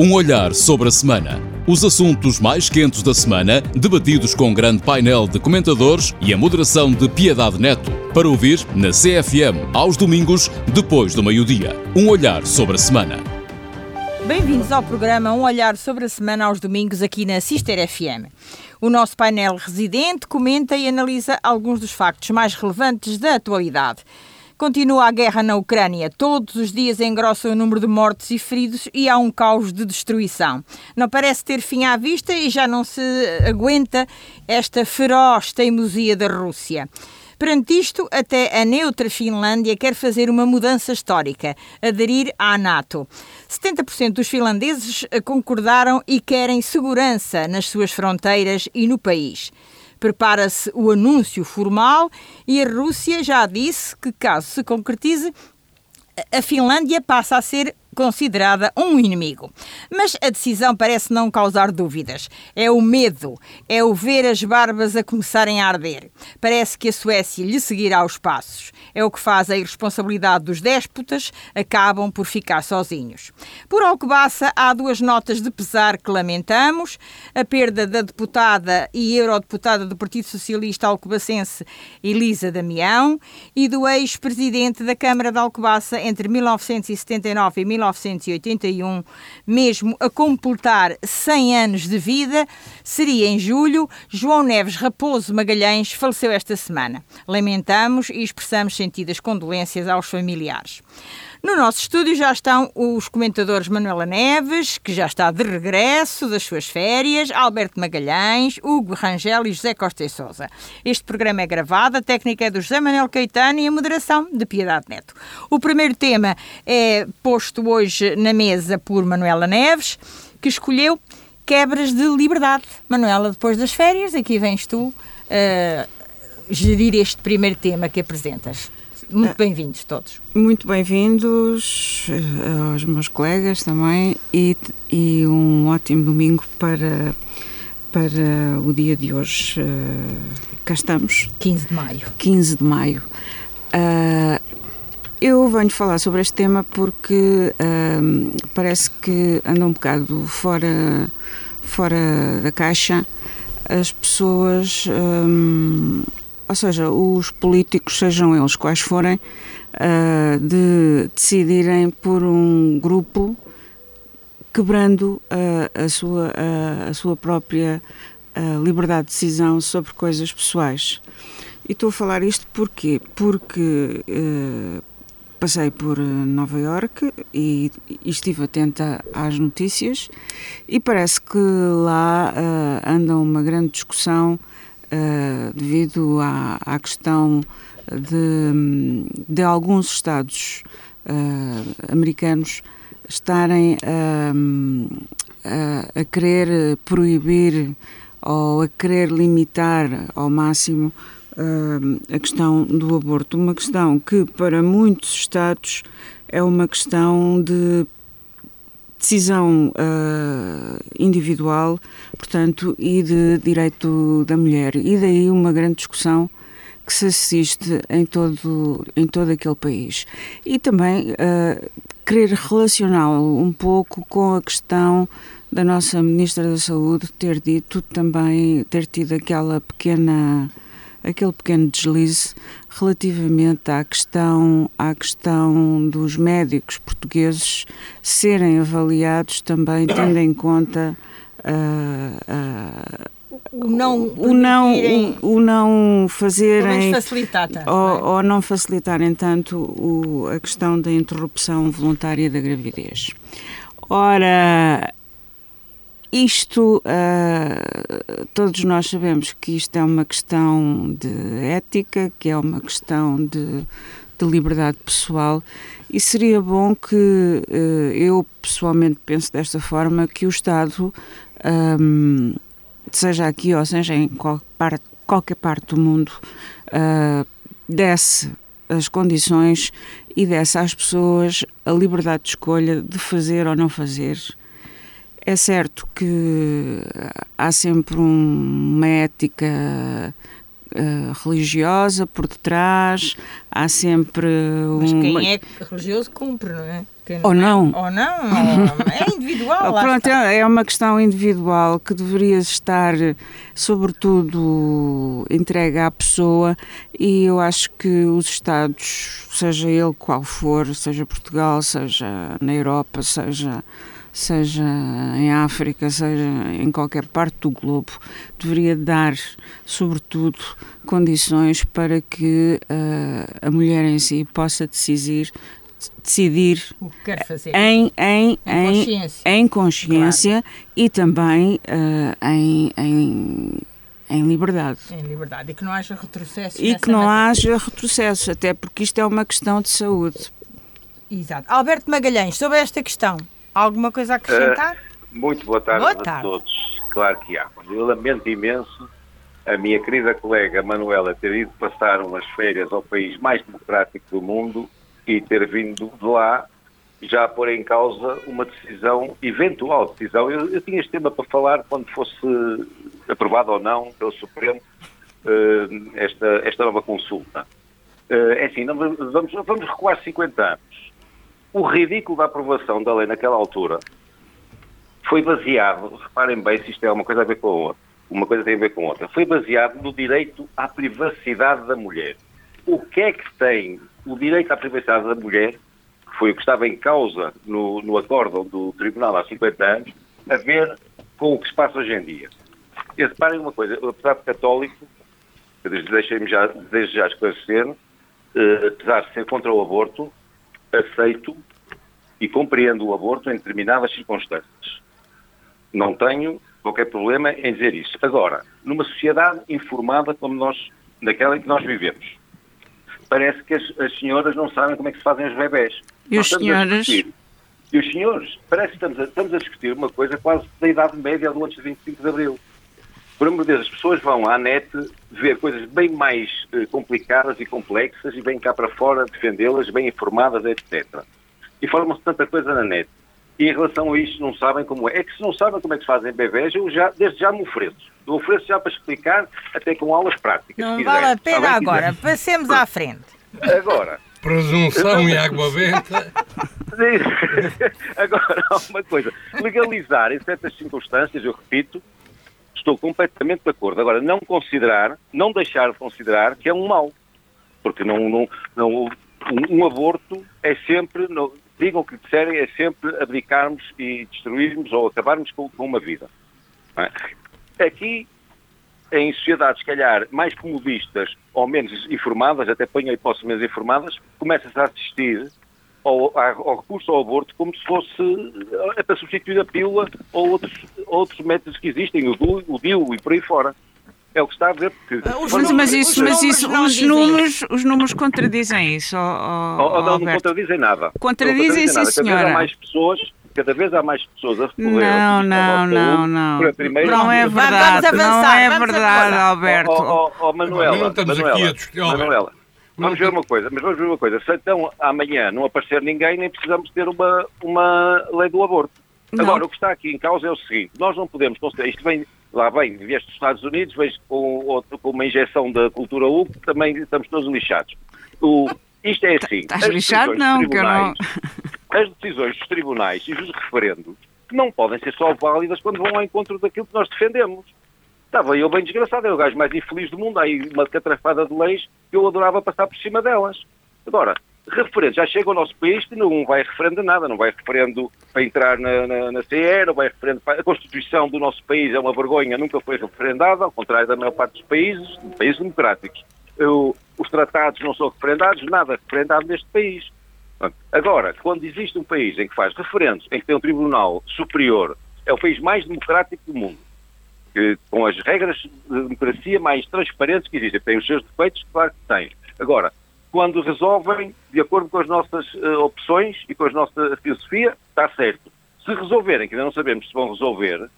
Um olhar sobre a semana. Os assuntos mais quentes da semana, debatidos com um grande painel de comentadores e a moderação de Piedade Neto. Para ouvir na CFM, aos domingos, depois do meio-dia. Um olhar sobre a semana. Bem-vindos ao programa Um Olhar sobre a Semana aos domingos aqui na Sister FM. O nosso painel residente comenta e analisa alguns dos factos mais relevantes da atualidade. Continua a guerra na Ucrânia. Todos os dias engrossa o número de mortos e feridos e há um caos de destruição. Não parece ter fim à vista e já não se aguenta esta feroz teimosia da Rússia. Perante isto, até a neutra Finlândia quer fazer uma mudança histórica, aderir à NATO. 70% dos finlandeses concordaram e querem segurança nas suas fronteiras e no país. Prepara-se o anúncio formal e a Rússia já disse que, caso se concretize, a Finlândia passa a ser considerada um inimigo. Mas a decisão parece não causar dúvidas. É o medo, é o ver as barbas a começarem a arder. Parece que a Suécia lhe seguirá os passos. É o que faz a irresponsabilidade dos déspotas, acabam por ficar sozinhos. Por Alcobaça, há duas notas de pesar que lamentamos: a perda da deputada e eurodeputada do Partido Socialista Alcobacense Elisa Damião e do ex-presidente da Câmara de Alcobaça entre 1979 e 19 1981, mesmo a completar 100 anos de vida, seria em julho. João Neves Raposo Magalhães faleceu esta semana. Lamentamos e expressamos sentidas condolências aos familiares. No nosso estúdio já estão os comentadores Manuela Neves, que já está de regresso das suas férias, Alberto Magalhães, Hugo Rangel e José Costa e Souza. Este programa é gravado, a técnica é do José Manuel Caetano e a moderação de Piedade Neto. O primeiro tema é posto hoje na mesa por Manuela Neves, que escolheu quebras de liberdade. Manuela, depois das férias, aqui vens tu uh, gerir este primeiro tema que apresentas. Muito bem-vindos todos. Muito bem-vindos eh, aos meus colegas também e, e um ótimo domingo para, para o dia de hoje. Uh, cá estamos. 15 de maio. 15 de maio. Uh, eu venho falar sobre este tema porque uh, parece que anda um bocado fora, fora da caixa. As pessoas um, ou seja, os políticos, sejam eles quais forem, uh, de decidirem por um grupo quebrando uh, a, sua, uh, a sua própria liberdade de decisão sobre coisas pessoais. E estou a falar isto porquê? Porque passei por Nova Iorque e, e, estive atenta às notícias e parece que lá anda uma grande discussão uh, devido à, à questão de, de alguns Estados uh, americanos estarem uh, a querer proibir ou a querer limitar ao máximo a questão do aborto. Uma questão que, para muitos Estados, é uma questão de decisão uh, individual, portanto, e de direito da mulher. E daí uma grande discussão que se assiste em todo, em todo aquele país. E também uh, querer relacioná-lo um pouco com a questão da nossa Ministra da Saúde ter dito também, ter tido aquela pequena aquele pequeno deslize relativamente à questão, à questão dos médicos portugueses serem avaliados também tendo em conta uh, uh, o não o não o, o não fazerem facilitar tanto, ou, não é? ou não facilitarem tanto o, a questão da interrupção voluntária da gravidez. Ora, isto, uh, todos nós sabemos que isto é uma questão de ética, que é uma questão de, de liberdade pessoal e seria bom que uh, eu pessoalmente penso desta forma que o Estado, um, seja aqui ou seja em qualquer parte, qualquer parte do mundo, uh, desse as condições e desse às pessoas a liberdade de escolha de fazer ou não fazer é certo que há sempre um, uma ética uh, religiosa por detrás, há sempre um... Mas quem é religioso cumpre, não é? ou não. Ou não, ou... é individual. Pronto, está. é uma questão individual que deveria estar, sobretudo, entregue à pessoa e eu acho que os Estados, seja ele qual for, seja Portugal, seja na Europa, seja seja em África, seja em qualquer parte do globo, deveria dar, sobretudo, condições para que uh, a mulher em si possa decidir decidir o que quer fazer em, em, em, consciência, em consciência claro. e também uh, em, em, em liberdade. Em liberdade. E que não haja retrocesso. E que não matéria. haja retrocesso, até porque isto é uma questão de saúde. Exato. Alberto Magalhães, sobre esta questão, Alguma coisa a acrescentar? Uh, muito boa tarde, boa tarde, a todos. Claro que há. Eu lamento imenso a minha querida colega Manuela ter ido passar umas férias ao país mais democrático do mundo e ter vindo de lá já pôr em causa uma decisão, eventual decisão. Eu, eu tinha este tema para falar quando fosse aprovado ou não pelo Supremo uh, esta, esta nova consulta. Uh, é assim, não, vamos, vamos recuar 50 anos o ridículo da aprovação da lei naquela altura foi baseado, reparem bem se isto é uma coisa a ver com outra, uma coisa tem a ver com outra, foi baseado no direito à privacidade da mulher. O que é que tem o direito à privacidade da mulher, que foi o que estava em causa no, no acórdão do Tribunal há 50 anos, a ver com o que se passa hoje em dia? E reparem uma coisa, apesar de católico, deixem-me já, desde já esclarecer, eh, apesar de ser contra o aborto, aceito e compreendo o aborto em determinadas circunstâncias. Não tenho qualquer problema em dizer isso. Agora, numa sociedade informada como nós, naquela em que nós vivemos, parece que as, as senhoras não sabem como é que se fazem os bebés. E os senhores? E os senhores? Parece que estamos a, estamos a discutir uma coisa quase da idade média do antes de 25 de Abril. Por amor de Deus, as pessoas vão à net ver coisas bem mais eh, complicadas e complexas e vêm cá para fora defendê-las, bem informadas, etc e formam-se tanta coisa na net. E em relação a isto não sabem como é. É que se não sabem como é que se fazem bebés, eu já, desde já me ofereço. Eu ofereço já para explicar, até com aulas práticas. Não vale a pena agora, passemos à frente. Agora. Presunção e água benta. agora, há uma coisa. Legalizar em certas circunstâncias, eu repito, estou completamente de acordo. Agora, não considerar, não deixar de considerar que é um mal. Porque não, não, não um, um aborto é sempre, digam o que disserem, é sempre abdicarmos e destruirmos ou acabarmos com, com uma vida. É? Aqui, em sociedades, se calhar, mais comodistas ou menos informadas, até ponho a hipótese menos informadas, começa-se a assistir ao, ao, recurso ao aborto como se fosse é para substituir a pílula ou outros, outros métodos que existem, o DIU, o DIU e por aí fora. É o que está a ver. Porque, ah, os mas, mas isso, mas isso os, números, os números contradizem isso. Oh, oh, oh, não, não contradizem nada. Contradizem, sim, senhora. Cada vez há mais pessoas cada vez há mais pessoas a recorrer Não, não, não, não. Não é verdade, não é verdade, Alberto. Oh, oh, Manuela, não estamos Manuela, vamos ver uma coisa, mas vamos ver uma coisa. Se então amanhã não aparecer ninguém, nem precisamos ter uma, uma lei do aborto. Agora, o que está aqui em causa é o seguinte: nós não podemos considerar. Isto vem lá vem, vieste dos Estados Unidos, vejo com, outro, com uma injeção da cultura U, também estamos todos lixados. O, isto é assim. Estás lixado? Não, que eu não. As decisões dos tribunais e dos referendos não podem ser só válidas quando vão ao encontro daquilo que nós defendemos. Estava eu bem desgraçado, era o gajo mais infeliz do mundo, aí uma catrafada de leis que eu adorava passar por cima delas. Agora, referendo, já chega ao nosso país que não vai referendo nada, não vai referendo para entrar na, na, na CE, não vai referendo para... A Constituição do nosso país é uma vergonha, nunca foi referendada, ao contrário da maior parte dos países, países democráticos. Eu, os tratados não são referendados, nada é referendado neste país. Agora, quando existe um país em que faz referendos, em que tem um tribunal superior, é o país mais democrático do mundo, que, com as regras de democracia mais transparentes que existem. Tem os seus defeitos, claro que tem. Agora, quando resolvem de acordo com as nossas uh, opções e com a nossa filosofia, está certo. Se resolverem, que ainda não sabemos se vão resolver,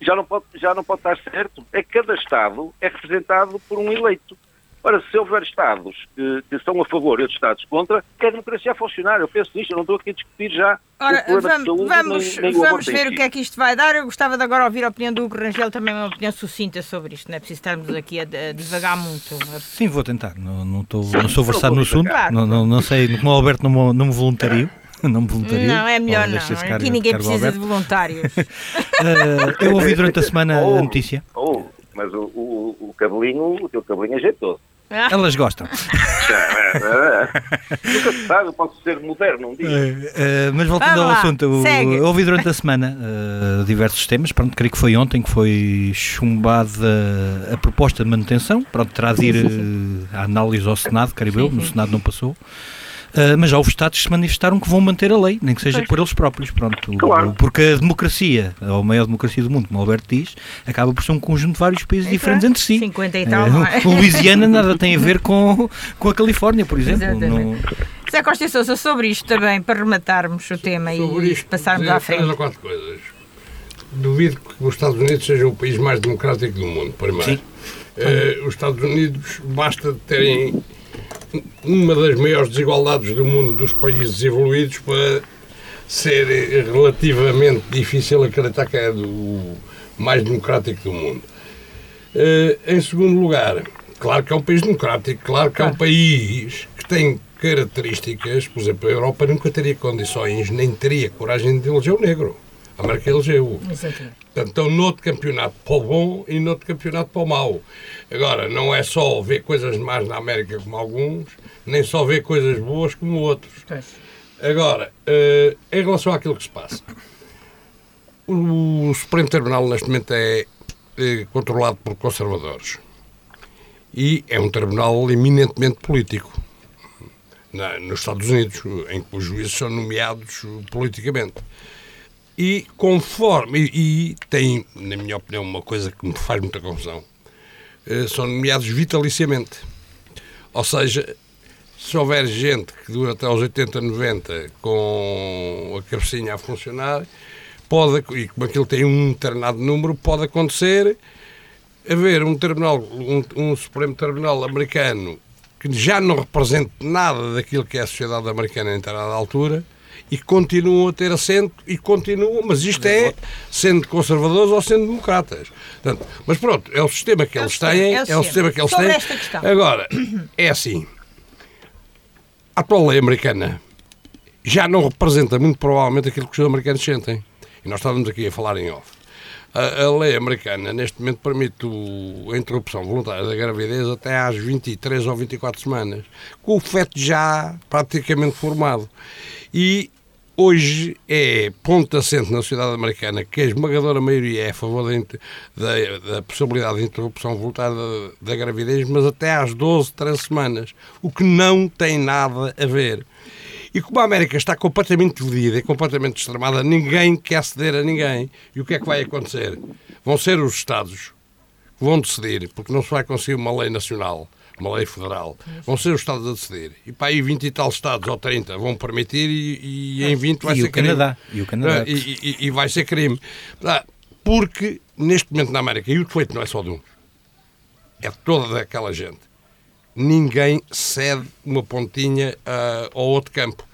já não pode, já não pode estar certo. É que cada Estado é representado por um eleito. Ora, se houver Estados que, que estão a favor e outros Estados contra, que a democracia a funcionar. Eu penso nisto, eu não estou aqui a discutir já Ora, vamos, saúde, vamos, nem, nem vamos ver o que é que isto vai dar. Eu gostava de agora ouvir a opinião do Hugo Rangel, também uma opinião sucinta sobre isto. Não é preciso estarmos aqui a, a devagar muito. Sim, vou tentar. Não, não, estou, não sou versado no assunto. Claro. Não, não, não sei, como o Alberto não, não me voluntario. não me voluntario. Não, é melhor não. Cargo, Aqui ninguém precisa de voluntários. uh, eu ouvi durante a semana oh, a notícia. Oh, mas o, o, o cabelinho, o teu cabelinho ajeitou. Elas gostam. Nunca se sabe, posso ser moderno um dia. Uh, mas voltando ao assunto, eu ouvi durante a semana uh, diversos temas. Pronto, creio que foi ontem que foi chumbada a proposta de manutenção. Pronto, terá de ir uh, a análise ao Senado, creio eu. No Senado não passou. Uh, mas já houve Estados que se manifestaram que vão manter a lei, nem que seja pois. por eles próprios. Pronto, claro. Porque a democracia, ou a maior democracia do mundo, como o Alberto diz, acaba por ser um conjunto de vários países é diferentes entre si. 50 e tal. Uh, Louisiana nada tem a ver com, com a Califórnia, por exemplo. No... José Costa Sousa, sobre isto também, para rematarmos o tema sobre e isto, passarmos à frente. Três ou quatro coisas. Duvido que os Estados Unidos sejam o país mais democrático do mundo, primeiro. Uh, os Estados Unidos basta terem uma das maiores desigualdades do mundo dos países evoluídos para ser relativamente difícil acreditar que é o mais democrático do mundo. Uh, em segundo lugar, claro que é um país democrático, claro que é um país que tem características, por exemplo, a Europa nunca teria condições, nem teria coragem de eleger o negro. A América elegeu. Exatamente. Portanto, estão noutro campeonato para o bom e noutro campeonato para o mau. Agora, não é só ver coisas más na América como alguns, nem só ver coisas boas como outros. Agora, uh, em relação àquilo que se passa, o Supremo Tribunal neste momento é, é controlado por conservadores e é um tribunal eminentemente político. Na, nos Estados Unidos, em que os juízes são nomeados politicamente. E conforme. E, e, tem, na minha opinião, uma coisa que me faz muita confusão: eh, são nomeados vitaliciamente. Ou seja, se houver gente que dura até aos 80, 90 com a cabecinha a funcionar, pode, e como aquilo tem um determinado número, pode acontecer haver um tribunal, um, um Supremo Tribunal americano que já não represente nada daquilo que é a sociedade americana em determinada altura e continuam a ter assento e continuam, mas isto é sendo conservadores ou sendo democratas. Portanto, mas pronto, é o sistema que é eles têm, é o, é o sistema que eles têm. Agora, é assim, a atual lei americana já não representa muito provavelmente aquilo que os americanos sentem. E nós estávamos aqui a falar em off. A, a, lei americana, neste momento, permite o, a interrupção voluntária da gravidez até às 23 ou 24 semanas, com o feto já praticamente formado. E hoje é ponto assente na sociedade americana que a esmagadora maioria é a favor da, da, da possibilidade de interrupção voluntária da, da, gravidez, mas até às 12, 13 semanas, o que não tem nada a ver. E como a América está completamente dividida e completamente extremada, ninguém quer ceder a ninguém. E o que é que vai acontecer? Vão ser os Estados que vão decidir, porque não se vai conseguir uma lei nacional uma lei federal, vão ser os Estados a decidir. E para aí 20 e tal Estados ou 30 vão permitir e, e em 20 vai e ser o crime. Canadá. E o Canadá. E, e, e, vai ser crime. Porque neste momento na América, e o defeito não é só de uns, é toda aquela gente. Ninguém cede uma pontinha uh, ao outro campo.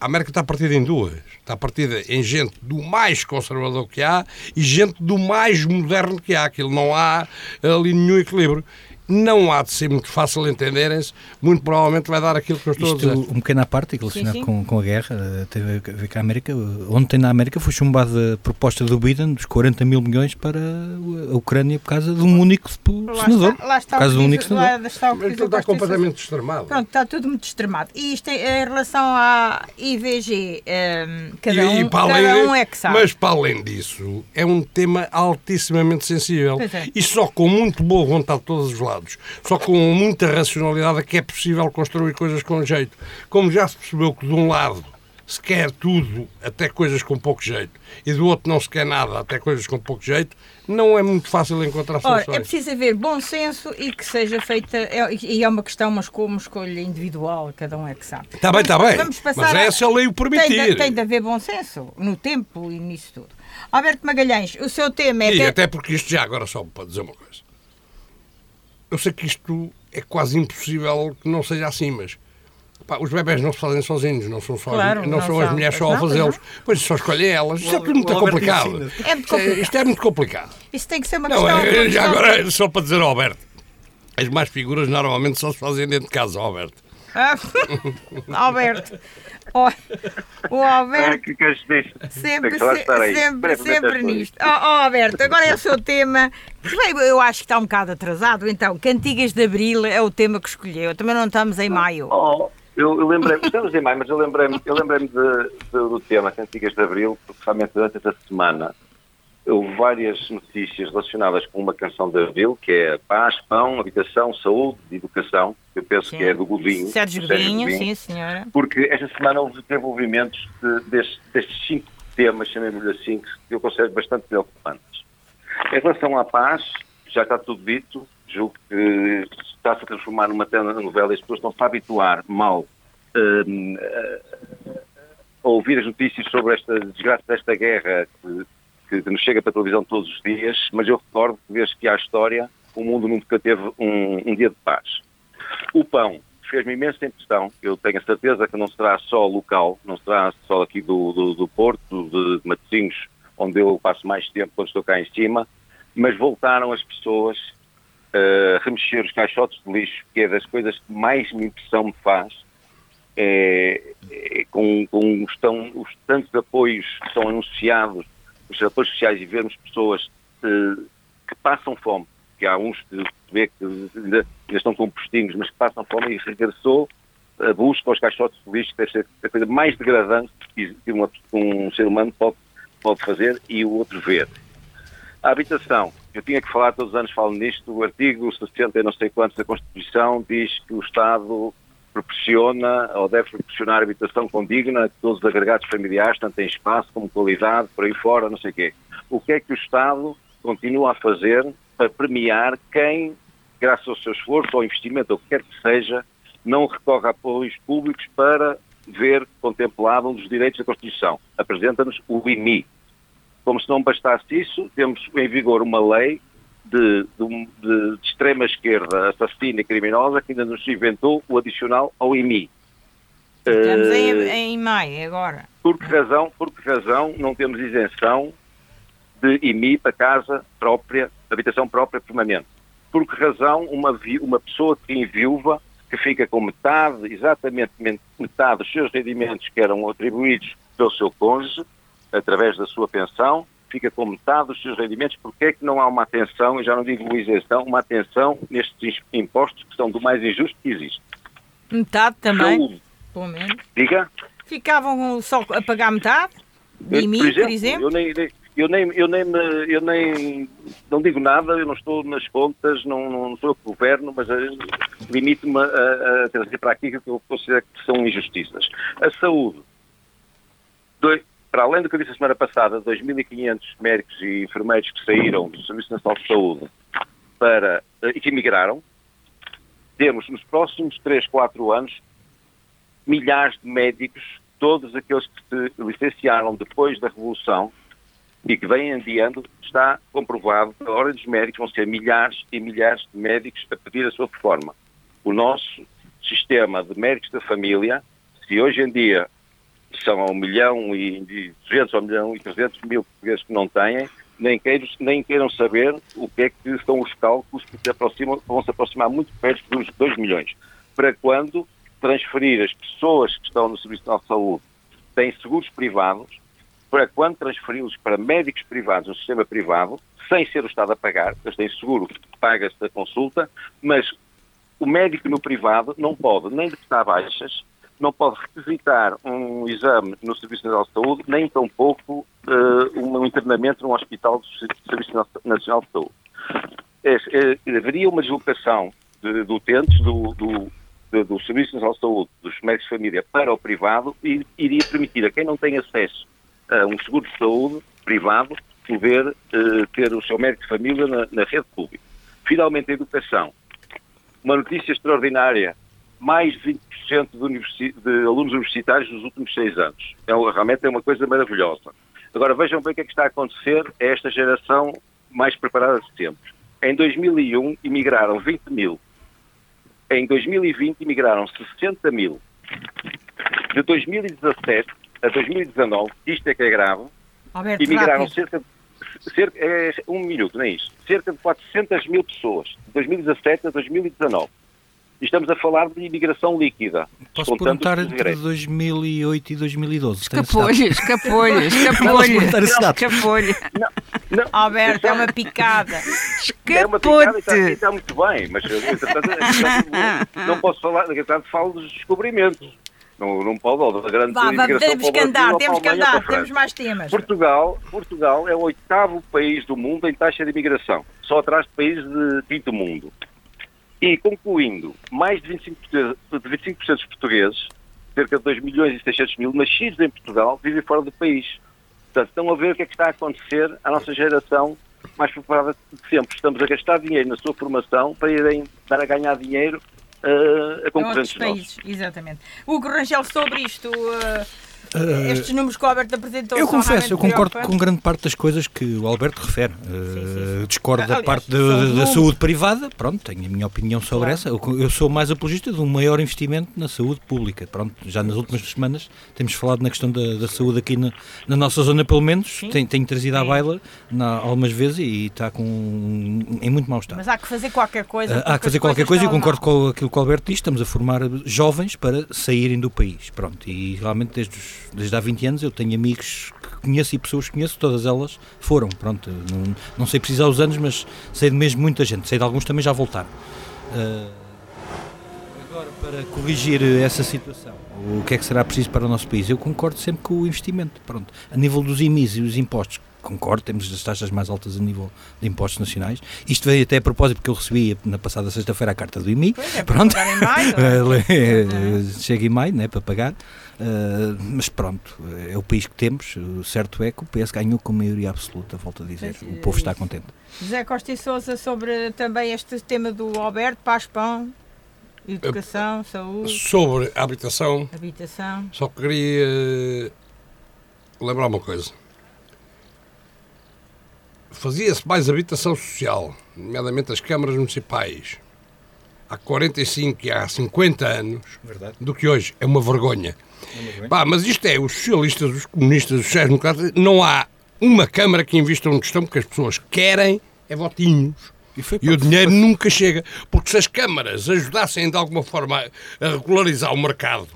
A América está partida em duas. Está partida em gente do mais conservador que há e gente do mais moderno que há. Aquilo não há ali nenhum equilíbrio não há de ser muito fácil entenderem-se, muito provavelmente vai dar aquilo que eu estou Isto, a dizer. Um pequeno à parte, relacionado Com, com a guerra, eh, teve a ver com a América. Ontem na América foi chumbada a proposta do Biden dos 40 mil milhões para a Ucrânia por causa de um único lá senador. Está, lá está por causa de um único senador. está, então está completamente extremado. Pronto, está tudo muito extremado. E isto em relação à IVG, um, ehm, cada, um, e cada além, um é que sabe. Mas para além disso, é um tema altissimamente sensível. É. E só com muito boa vontade de todos os lados só com muita racionalidade é que é possível construir coisas com jeito. Como já se percebeu que de um lado se quer tudo, até coisas com pouco jeito, e do outro não se quer nada, até coisas com pouco jeito, não é muito fácil encontrar soluções. Ora, é preciso haver bom senso e que seja feita, é, e é uma questão, mas como escolha individual, cada um é que sabe. Está bem, está bem, vamos passar mas é essa a lei o permitir. Tem de, tem de haver bom senso no tempo e nisso tudo. Alberto Magalhães, o seu tema é... E até porque isto já agora só para dizer uma coisa eu sei que isto é quase impossível que não seja assim, mas pá, os bebés não se fazem sozinhos, não são, só, claro, não, não são, as mulheres só a fazê-los, pois só escolhem elas. Isto é muito complicado. É muito complicado. Isto é muito complicado. Isso tem que ser uma não, questão. É, já agora, só para dizer ao Alberto, as mais figuras normalmente só se fazem dentro de casa, Alberto. Ah, Alberto. O, Alberto. Sempre, se, sempre, sempre nisto. Oh, oh, Alberto, agora é o seu tema. Eu acho que está um bocado atrasado. Então, Cantigas de Abril é o tema que escolheu. Também não estamos em maio. Oh, eu, eu lembrei-me, estamos em maio, mas eu lembrei-me eu lembrei do tema Cantigas de Abril, principalmente durante esta semana houve várias notícias relacionadas com uma canção de Abril, que é Paz, Pão, Habitação, Saúde e Educação, que eu penso sim. que é do Godinho. Sérgio Godinho, sim, senhora. Porque esta semana houve desenvolvimentos de, destes, destes cinco temas, chamemos-lhe assim, que eu considero bastante preocupantes. Em relação à paz, já está tudo dito, julgo que está-se a transformar numa telenovela e as pessoas estão-se a habituar mal uh, a ouvir as notícias sobre esta desgraça desta guerra que que, nos chega para a televisão todos os dias, mas eu recordo que desde que há história, o mundo nunca teve um, um dia de paz. O pão fez-me imensa impressão, eu tenho a certeza que não será só local, não será só aqui do, do, do Porto, de Matosinhos, onde eu passo mais tempo quando estou cá em cima, mas voltaram as pessoas a uh, remexer os caixotes de lixo, que é das coisas que mais me impressão me faz, é, é, com, com os, tão, os tantos apoios que são anunciados os apoios sociais e vermos pessoas uh, que passam fome, que há uns que vê que ainda, estão com postinhos, mas que passam fome e regressou a busca aos caixotes de lixo, que deve ser a coisa mais degradante que uma, um ser humano pode, pode fazer e o outro ver. A habitação, eu tinha que falar, todos os anos falo nisto, o artigo 60 e não sei quantos da Constituição diz que o Estado proporciona ou deve proporcionar habitação condigna a todos os agregados familiares, tanto em espaço como qualidade, por aí fora, não sei o quê. O que é que o Estado continua a fazer para premiar quem, graças ao seu esforço ou investimento, ou o que quer que seja, não recorre a apoios públicos para ver contemplado um dos direitos da Constituição? Apresenta-nos o IMI. Como se não bastasse isso, temos em vigor uma lei de, de, de, extrema esquerda assassina e criminosa que ainda nos inventou o adicional ao IMI. Estamos uh, em, em maio agora. Por que, razão, por que razão não temos isenção de IMI para casa própria, habitação própria permanente? Por que razão uma, uma pessoa que tem viúva que fica com metade, exatamente metade dos seus rendimentos que eram atribuídos pelo seu cônjuge, através da sua pensão, fica com metade dos seus rendimentos, porque é que não há uma atenção, eu já não digo isenção, uma atenção nestes impostos que são do mais injusto que existe? Metade também, Saúde. pelo menos. Diga? Ficavam só a pagar metade? De mim, por exemplo? Por exemplo? Eu nem, eu nem, eu nem, eu nem não digo nada, eu não estou nas contas, não, não sou que governo, mas eh, limito-me a, a trazer para aqui que eu considero que são injustiças. A saúde. Dois, para além do que eu disse a semana passada, 2.500 médicos e enfermeiros que saíram do Serviço Nacional de Saúde para, eh, e que emigraram, temos nos próximos 3, 4 anos milhares de médicos, todos aqueles que se licenciaram depois da Revolução e que vêm adiando, está comprovado que a Ordem dos Médicos vão ser milhares e milhares de médicos a pedir a sua reforma. O nosso sistema de médicos da família, se hoje em dia são 1 milhão e 200 ou 1 milhão e 300 mil portugueses que não têm, nem, queiram, nem queiram saber o que é que são os cálculos que se aproximam, vão se aproximar muito perto dos 2 milhões. Para quando transferir as pessoas que estão no Serviço de Saúde têm seguros privados, para quando transferi-los para médicos privados no sistema privado, sem ser o Estado a pagar, eles têm seguro, paga-se a consulta, mas o médico no privado não pode nem decretar baixas, não pode requisitar um exame no Serviço Nacional de Saúde, nem tampouco uh, um internamento num hospital do Serviço Nacional de Saúde. É, é, haveria uma deslocação de, de utentes do, do, de, do Serviço Nacional de Saúde, dos médicos de família, para o privado e iria permitir a quem não tem acesso a um seguro de saúde privado poder uh, ter o seu médico de família na, na rede pública. Finalmente, a educação. Uma notícia extraordinária mais de 20% de, universi de, alunos universitários nos últimos seis anos. É, realmente é uma coisa maravilhosa. Agora vejam bem o que é que está a acontecer a esta geração mais preparada de sempre. Em 2001 emigraram 20 mil. Em 2020 emigraram 60 mil. De 2017 a 2019, isto é que é grave, Alberto, emigraram cerca de, cerca, é, um minuto, nem é isso, cerca de 400 mil pessoas, de 2017 a 2019. E estamos a falar de imigração líquida. Posso perguntar entre 2008 e 2012? Escapou-lhe, escapou-lhe, escapou-lhe. Escapou-lhe. Alberto, é uma picada. É uma picada e está, está muito bem, mas entretanto, não posso falar, entretanto falo dos descobrimentos. Não, não pode, da grande Vá, temos que andar, temos que andar, temos mais temas. Portugal, Portugal é o oitavo país do mundo em taxa de imigração, só atrás de países de quinto mundo. E, concluindo, mais de 25%, de 25 dos portugueses, cerca de 2 milhões e 600 mil, nascidos em Portugal, vivem fora do país. Portanto, estão a ver o que é que está a acontecer à nossa geração mais preparada de sempre. Estamos a gastar dinheiro na sua formação para irem dar a ganhar dinheiro uh, a concorrentes países. Exatamente. Hugo Rangel, sobre isto... Uh Uh, Estes números que o Alberto apresentou Eu confesso, eu concordo com grande parte das coisas que o Alberto refere. Uh, discordo da parte de, da saúde privada, pronto, tenho a minha opinião sobre claro. essa. Eu, eu, sou mais apologista de um maior investimento na saúde pública. Pronto, já nas últimas semanas temos falado na questão da, da saúde aqui na, na, nossa zona, pelo menos. Tenho, tenho trazido à baila na, algumas vezes e está com, em muito mau estado. Mas há que fazer qualquer coisa. Uh, há que fazer qualquer coisa e concordo com aquilo que o Alberto diz. Estamos a formar jovens para saírem do país. Pronto, e realmente desde os desde há 20 anos eu tenho amigos que conheço e pessoas que conheço, todas elas foram, pronto, não, não sei precisar os anos, mas sei de mesmo muita gente, sei de alguns também já voltaram. Uh, agora, para corrigir essa situação, o que é que será preciso para o nosso país? Eu concordo sempre com o investimento, pronto, a nível dos IMIs e os impostos, concordo, temos as taxas mais altas a nível de impostos nacionais. Isto veio até a propósito porque eu recebi na passada sexta-feira a carta do IMI. Pois é, pronto. Em maio, é? Chega em maio, né, para pagar. Uh, mas pronto, é o país que temos. O certo é que o PS ganhou com maioria absoluta, volto a dizer. o povo está contente. José Costa e Souza, sobre também este tema do Alberto, paz, pão, educação, saúde. Sobre a habitação, habitação. só queria lembrar uma coisa. Fazia-se mais habitação social, nomeadamente as câmaras municipais, há 45 e há 50 anos, Verdade. do que hoje. É uma vergonha. Pá, mas isto é, os socialistas, os comunistas, os sociais-democratas, não há uma Câmara que invista numa questão porque as pessoas querem é votinhos. E, e o dinheiro nunca chega. Porque se as câmaras ajudassem de alguma forma a regularizar o mercado,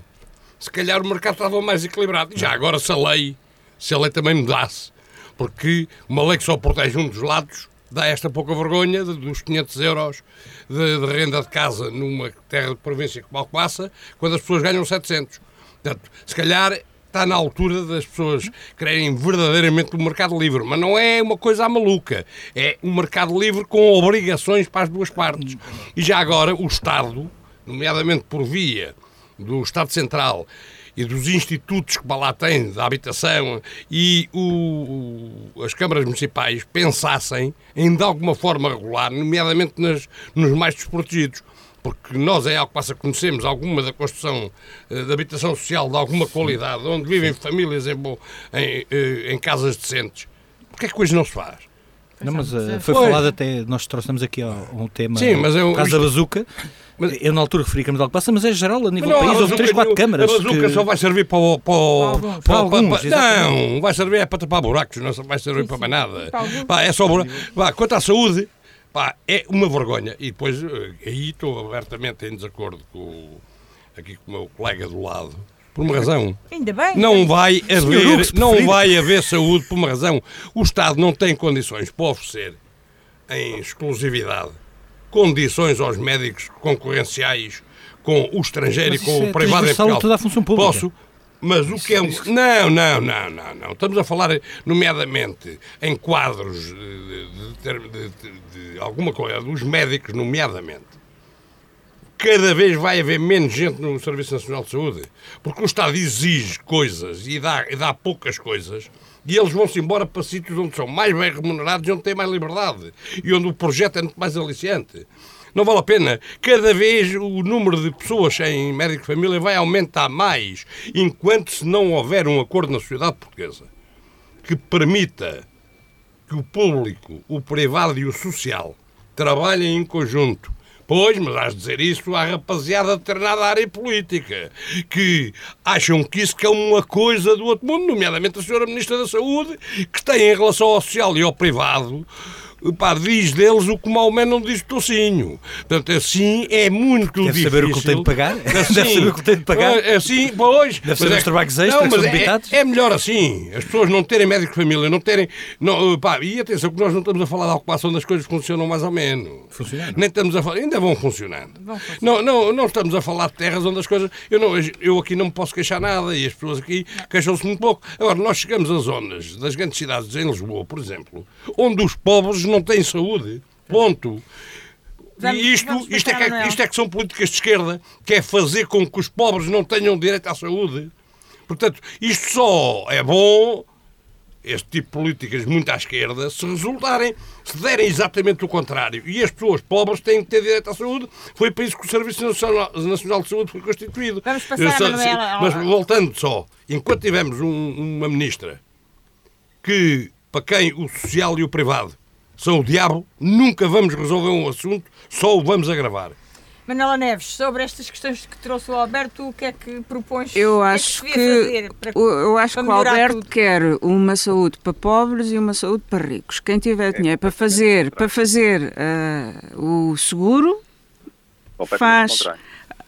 se calhar o mercado estava mais equilibrado. E já agora, se a lei, se a lei também mudasse, porque uma lei que só protege um dos lados dá esta pouca vergonha dos 500 euros de, de renda de casa numa terra de província como Alcobaça, quando as pessoas ganham 700. Portanto, se calhar está na altura das pessoas quererem verdadeiramente o um mercado livre, mas não é uma coisa maluca. É um mercado livre com obrigações para as duas partes. E já agora o Estado, nomeadamente por via do Estado Central e dos institutos que lá têm da habitação e o, as câmaras municipais pensassem em de alguma forma regular, nomeadamente nas, nos mais desprotegidos. Porque nós em Alcobaça conhecemos alguma da construção uh, de habitação social de alguma qualidade, onde vivem famílias em, em, uh, em casas decentes. Porquê é que hoje não se faz? Não, mas uh, foi falado até, nós trouxemos aqui um tema, Sim, mas eu, Casa isto, Bazuca, mas, eu na altura referi Câmara de Alcobaça, mas é geral, a nível do país, houve 3, 4 câmaras. A bazuca que... só vai servir para, o, para, o, para, para, alguns, para, Não, vai servir é para tapar buracos, não vai servir sim, para mais nada. Pá, é só buraco. Quanto à saúde, Pá, é uma vergonha. E depois, eh, aí estou abertamente em desacordo com, aqui com o meu colega do lado. Por uma razão. Ainda bem. Não vai haver, não vai haver saúde por uma razão. O Estado não tem condições para oferecer, em exclusividade, condições aos médicos concorrenciais com o estrangeiro e com o é privado em Portugal. Toda a função pública. Posso, mas o que é um... Não, não, não, não, não. Estamos a falar, nomeadamente, em quadros de, de, de, de alguma coisa, dos médicos, nomeadamente. Cada vez vai haver menos gente no Serviço Nacional de Saúde. Porque o Estado exige coisas e dá, e dá poucas coisas. E eles vão-se embora para sítios onde são mais bem remunerados e onde têm mais liberdade. E onde o projeto é muito mais aliciante. Não vale a pena. Cada vez o número de pessoas sem médico de família vai aumentar mais, enquanto se não houver um acordo na sociedade portuguesa que permita que o público, o privado e o social trabalhem em conjunto. Pois, mas has de dizer isso à rapaziada de determinada área política, que acham que isso que é uma coisa do outro mundo, nomeadamente a senhora Ministra da Saúde, que tem em relação ao social e ao privado pá, diz deles o que o Maomé não diz do tocinho. Portanto, assim é muito Deve difícil. saber o que tem de pagar? Assim, Deve saber o que tem de pagar? Assim, pois. Deve saber os trabalhos extras não, que mas é, é melhor assim. As pessoas não terem médico de família, não terem... Não, pá, e atenção que nós não estamos a falar da ocupação das coisas que funcionam mais ou menos. Funcionando. Nem estamos a falar... Ainda vão funcionando. Não, não, não estamos a falar de terras onde as coisas... Eu, não, eu aqui não me posso queixar nada e as pessoas aqui queixam-se muito pouco. Agora, nós chegamos a zonas das grandes cidades em Lisboa, por exemplo, onde os pobres não têm saúde. Ponto. Vamos- e isto, isto, é que, Manuel. isto é que são políticas de esquerda, que é fazer com que os pobres não tenham direito à saúde. Portanto, isto só é bom, este tipo de políticas muito à esquerda, se resultarem, se derem exatamente o contrário. E as pessoas pobres têm que ter direito à saúde. Foi para isso que o Serviço Nacional, Nacional de Saúde foi constituído. Vamos passar só- Manuela. Mas voltando só, enquanto tivermos um- uma ministra que, para quem o social e o privado são o diabo, nunca vamos resolver um assunto, só o vamos agravar. Manuela Neves, sobre estas questões que trouxe o Alberto, o que é que propões? Eu que é acho que, fazer para- o- eu acho para que o Alberto tudo? quer uma saúde para pobres e uma saúde para ricos. Quem tiver dinheiro para fazer, para fazer ah, o seguro, faz. contrário.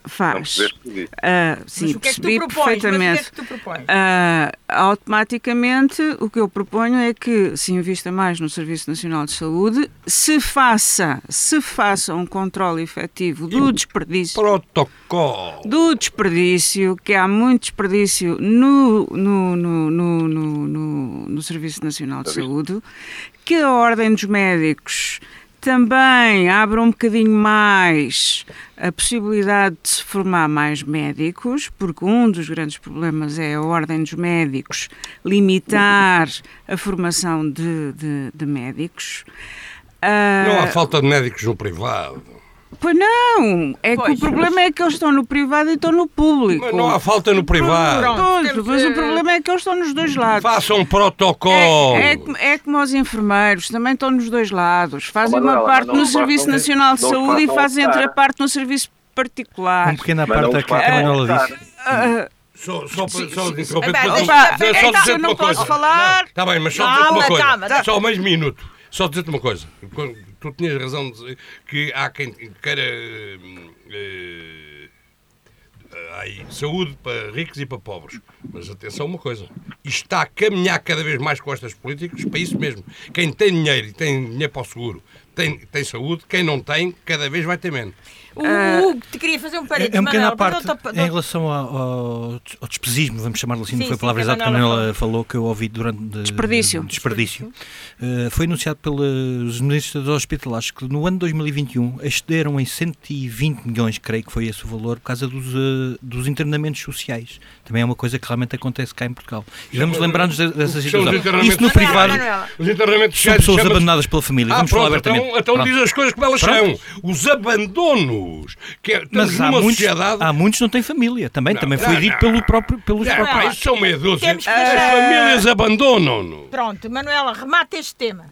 Faz. que disse. Ah, Mas sim, o que é que tu percebi propões? Mas o que é perfeitamente. que tu propões? Ah, automaticamente, o que eu proponho é que se invista mais no Serviço Nacional de Saúde, se faça, se faça um controle efetivo do desperdício Protocolo. do desperdício, que há muito desperdício no, no, no, no, no, no- no Serviço Nacional de Saúde, que a Ordem dos Médicos também abra um bocadinho mais a possibilidade de se formar mais médicos, porque um dos grandes problemas é a Ordem dos Médicos limitar a formação de, de, de médicos. Ah, Não há falta de médicos no privado. Pois não, é que Pois. o problema é que eles estão no privado e estão no público. Mas não há falta no privado. Pronto, mas o problema é que eles estão nos dois lados. Façam um protocolo. É, é, como- é como os enfermeiros, também estão nos dois lados. Fazem uma parte no Serviço Nacional de Saúde e fazem outra parte no Serviço particular. Um pequena parte aqui que a Manuela disse. Ah, Só, só, para- só, deixa- só- epá, só dizer eu não uma posso coisa. falar. Está bem, mas só Calma, dizer uma coisa. calma. Só mais um minuto. Só dizer-te uma coisa. Tu tinhas razão de que há quem queira eh, aí, saúde para ricos e para pobres. Mas atenção uma coisa. Está a caminhar cada vez mais com estas políticas para isso mesmo. Quem tem dinheiro e tem dinheiro para o seguro tem, tem saúde, quem não tem, cada vez vai ter menos. O Hugo te queria fazer um parede, É um pequeno à Manuel, parte, em relação ao, ao, ao despesismo, vamos chamar-lhe assim, Sim, não foi a palavra exata que a Manuela falou, que eu ouvi durante... de- Desperdício. de- desperdício. Eh, foi anunciado pelos ministros hospitalares que no ano 2021 excederam em 120 milhões, creio que foi esse o valor, por causa dos, eh, dos internamentos sociais. Também é uma coisa que realmente acontece cá em Portugal. E vamos lembrar-nos de- dessa São situação. Isso no privado. Os internamentos são sociais pessoas chama-se- abandonadas pela família. Ah, Vamos falar pronto, abertamente. Então, então Pronto. diz as coisas como elas Pronto. são. Os abandonos. Que é, Mas há numa muitos, sociedade. há muitos que não têm família. Também, Não, também foi não, dito não. pelo próprio, pelos É, próprios. pá, isso são meia dúzia. As famílias abandonam-no. Pronto, Manuela, remata este tema.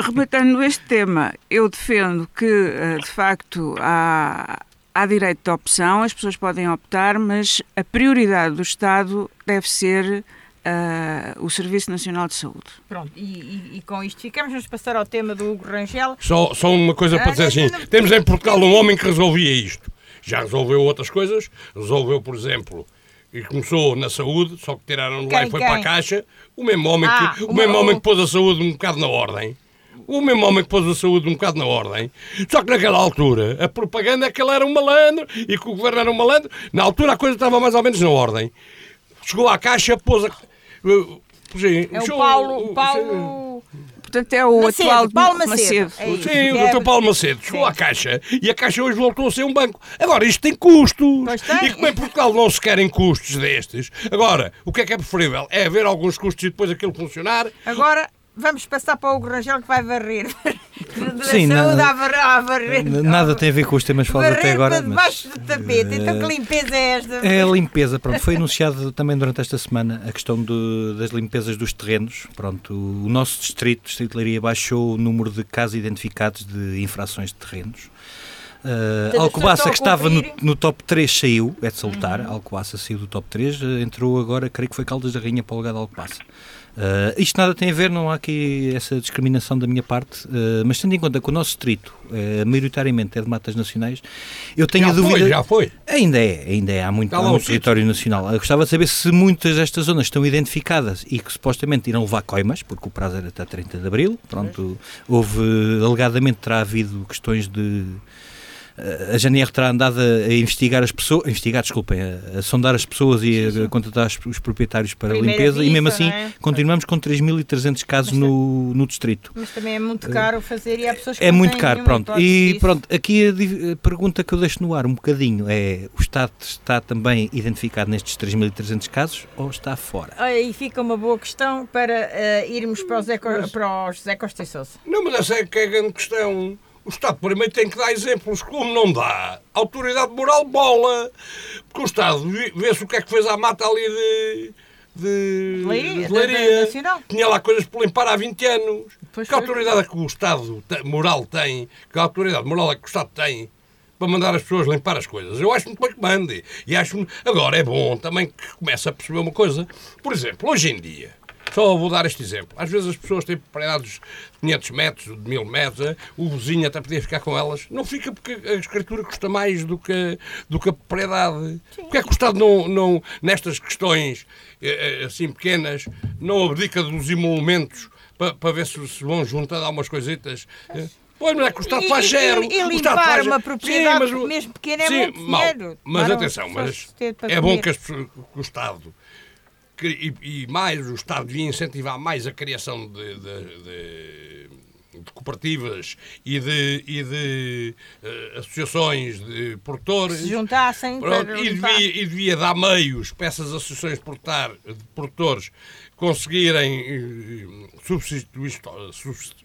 Rematando este tema, eu defendo que, eh, de facto, há, há direito de opção, as pessoas podem optar, mas a prioridade do Estado deve ser eh, o Serviço Nacional de Saúde. Pronto, e, e- e com isto ficamos. Vamos passar ao tema do Hugo Rangel. Só, só uma coisa para Ah, dizer assim: não, temos em Portugal um homem que resolvia isto. Já resolveu outras coisas. Resolveu, por exemplo, e começou na saúde, só que tiraram de lá e foi quem? para a caixa. O mesmo homem Ah, que, o o- mesmo o- homem que pôs a saúde um bocado na ordem. O mesmo homem que pôs a saúde um bocado na ordem. Só que naquela altura a propaganda é que ele era um malandro e que o governo era um malandro. Na altura a coisa estava mais ou menos na ordem. Chegou à caixa, pôs a. Sim, É o show- Paulo. sim. Paulo... Portanto, é o Macedo, atual Paulo Macedo. É isso. Sim, o É- Dr. Paulo Macedo chegou à Caixa e a Caixa hoje voltou a ser um banco. Agora, isto tem custos. E como em Portugal não se querem custos destes, agora, o que é que é preferível? É haver alguns custos e depois aquilo funcionar? Agora vamos passar para o Hugo Rangel que vai varrer. Sim, saúde não- à Nada tem a ver com os temas falados até agora. Mas, debaixo do tapete. Então que limpeza é esta? é a limpeza, pronto, foi anunciado também durante esta semana a questão do- das limpezas dos terrenos. Pronto, o nosso distrito, Distrito de Leiria, baixou o número de casos identificados de infrações de terrenos. Uh, Alcobaça, que estava no, no, top 3, saiu, é de salutar. Uhum. Alcobaça saiu do top 3, entrou agora, creio que foi Caldas da Rainha para o lugar de Alcobaça. Uh, isto nada tem a ver, não há aqui essa discriminação da minha parte, uh, mas tendo em conta que o nosso distrito uh, maioritariamente é de matas nacionais, eu tenho já a dúvida. Foi, já foi. Ainda é, ainda é, há muito, há muito território nacional. Eu gostava de saber se muitas destas zonas estão identificadas e que supostamente irão levar coimas, porque o prazo era até 30 de abril. Pronto, houve, alegadamente terá havido questões de a GNR terá andado a investigar as pessoas, a investigar, desculpem, a, a sondar as pessoas e a, a contratar os proprietários para Primeira limpeza vista, e mesmo assim é? continuamos com 3.300 casos no, no distrito. Mas também é muito caro fazer e há pessoas que É muito caro, pronto. E disso. pronto, aqui a, a, pergunta que eu deixo no ar um bocadinho é, o Estado está também identificado nestes 3.300 casos ou está fora? Aí fica uma boa questão para uh, irmos para os, mas, para os Zé Costa e Sousa. Não, mas essa é que é a grande questão. O Estado primeiro tem que dar exemplos, como não dá. Autoridade moral bola. Porque o Estado vê-se o que é que fez à mata ali de. De, Leiria, de Leiria. Tinha lá coisas por limpar há 20 anos. Pois que autoridade é que o Estado moral tem? Que autoridade moral é que o Estado tem para mandar as pessoas limpar as coisas. Eu acho muito bem que mande. E acho Agora é bom também que comece a perceber uma coisa. Por exemplo, hoje em dia, só vou dar este exemplo. Às vezes as pessoas têm propriedades de 500 metros, de 1000 metros, o vizinho até podia ficar com elas. Não fica porque a escritura custa mais do que, do que a propriedade. Porque é que o Estado não, não, nestas questões eh, eh, assim pequenas, não abdica dos emolumentos para, para ver se se vão juntar algumas coisitas? Eh, pois, mas é que o Estado faz zero. E, e limpar faz... uma propriedade, sim, mas, mesmo pequena, é sim, muito mal, dinheiro. Mas atenção, mas é bom que, as, que o Estado e, e, mais o Estado devia incentivar mais a criação de, de, de, de cooperativas e de, e de uh, associações de produtores. Se juntassem pronto, e, devia, e devia dar meios para essas associações de, portar, de produtores conseguirem uh, substituir-se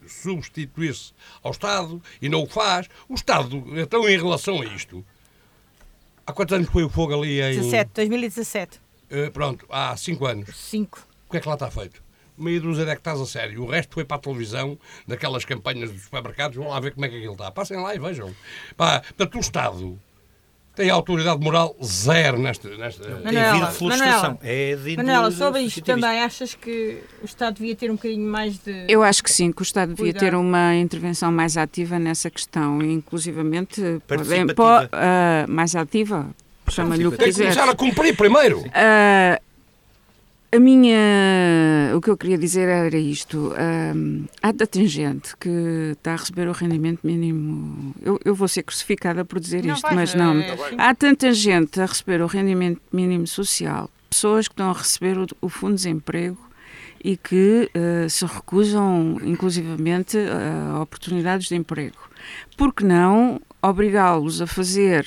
substituir ao Estado e não o faz. O Estado, então, em relação a isto, há quantos anos foi o fogo ali em... 17, 2017. Uh, pronto, há 5 anos. 5. O que é que lá está feito? Meia dúzia de hectares a sério. O resto foi para a televisão, daquelas campanhas dos supermercados. Vão lá ver como é que aquilo está. Passem lá e vejam. Pá, portanto, o Estado tem autoridade moral zero nesta. nesta... Manuela, é Manuela, é de Manuela sobre isto também, achas que o Estado devia ter um bocadinho mais de. Eu acho que sim, que o Estado devia ter uma intervenção mais ativa nessa questão, inclusivamente. Pode, uh, mais ativa, chama-lhe o que quiser. Tem que começar a cumprir primeiro. Uh, a minha. O que eu queria dizer era isto. Um, há tanta gente que está a receber o rendimento mínimo. Eu, eu vou ser crucificada por dizer não isto, mas não. É, há tanta gente a receber o rendimento mínimo social, pessoas que estão a receber o, o Fundo de Desemprego e que uh, se recusam, inclusivamente, a oportunidades de emprego. Por que não obrigá-los a fazer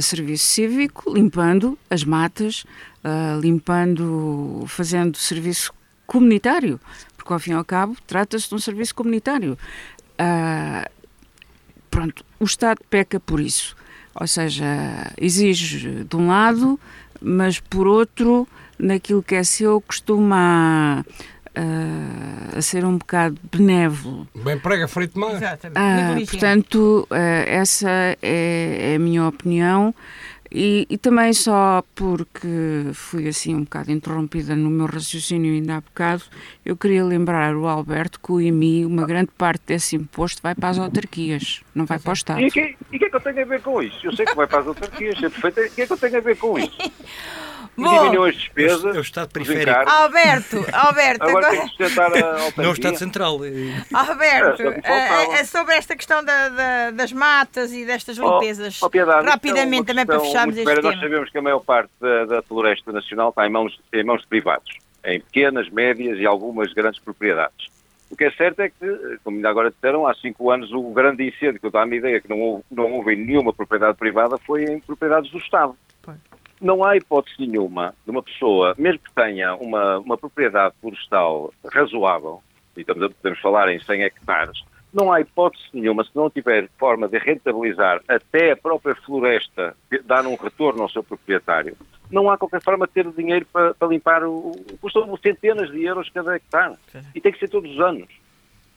serviço cívico, limpando as matas, uh, limpando, fazendo serviço comunitário, porque ao fim e ao cabo trata-se de um serviço comunitário. Uh, pronto, o Estado peca por isso, ou seja, exige de um lado, mas por outro, naquilo que é seu, costuma uh, a ser um bocado benévolo. Bem prega frente mais. Exatamente. Uh, portanto, uh, essa é, é, a minha opinião. E, e, também só porque fui assim um bocado interrompida no meu raciocínio ainda há bocado, eu queria lembrar o Alberto que o IMI, uma grande parte desse imposto vai para as autarquias, não vai para o Estado. E o que, que, é que eu tenho a ver com isso? Eu sei que vai para as autarquias, é perfeito. O que é que eu tenho a ver com isso? diminuiu as despesas. É o Estado periférico. Alberto, Alberto. Agora, agora... tem que sustentar a Não é o Estado Central. Alberto, é, é, sobre esta questão da, da, das matas e destas oh, limpezas, oh, oh, piedade, rapidamente também para fecharmos este tema. Nós sabemos que a maior parte da, da floresta nacional está em mãos, em mãos de privados, em pequenas, médias e algumas grandes propriedades. O que é certo é que, como ainda agora disseram, há cinco anos o grande incêndio que eu dá-me ideia que não houve, não houve nenhuma propriedade privada foi em propriedades do Estado não há hipótese nenhuma de uma pessoa, mesmo que tenha uma, uma propriedade florestal razoável, e podemos falar em 100 hectares, não há hipótese nenhuma, se não tiver forma de rentabilizar até a própria floresta, dar um retorno ao seu proprietário, não há qualquer forma de ter dinheiro para, para limpar o. custam centenas de euros cada hectare. E tem que ser todos os anos.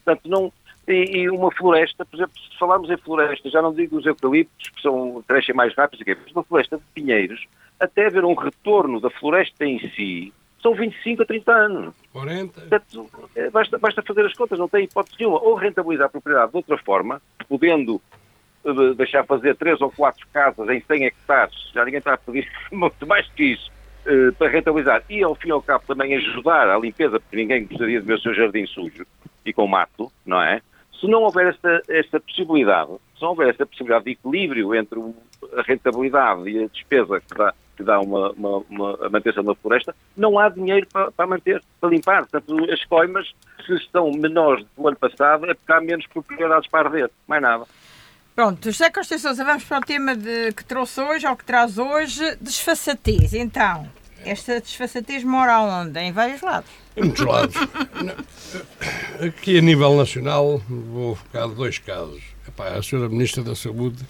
Portanto, não, e, e, uma floresta, por exemplo, se falarmos em floresta, já não digo os eucaliptos, que são, crescem mais rápido, mas uma floresta de pinheiros, até haver um retorno da floresta em si, são 25 a 30 anos. 40. Portanto, é, basta, basta fazer as contas, não tem hipótese nenhuma. Ou rentabilizar a propriedade de outra forma, podendo uh, deixar fazer 3 ou 4 casas em 100 hectares, já ninguém está a pedir muito mais que isso, uh, para rentabilizar. E, ao fim e ao cabo, também ajudar à limpeza, porque ninguém gostaria de ver o seu jardim sujo e com mato, não é? Se não houver esta, esta possibilidade, se não houver esta possibilidade de equilíbrio entre a rentabilidade e a despesa que dá, que dá uma, uma, uma, a manutenção da floresta, não há dinheiro para, para manter, para limpar. Portanto, as coimas, se estão menores do ano passado, é porque há menos propriedades para arder. Mais nada. Pronto, José Costa Sousa, vamos para o tema de, que trouxe hoje, ou que traz hoje, desfaçatez. Então, esta desfaçatez mora onde? Em vários lados. Em muitos lados. Aqui a nível nacional, vou focar dois casos. Epá, a senhora Ministra da Saúde,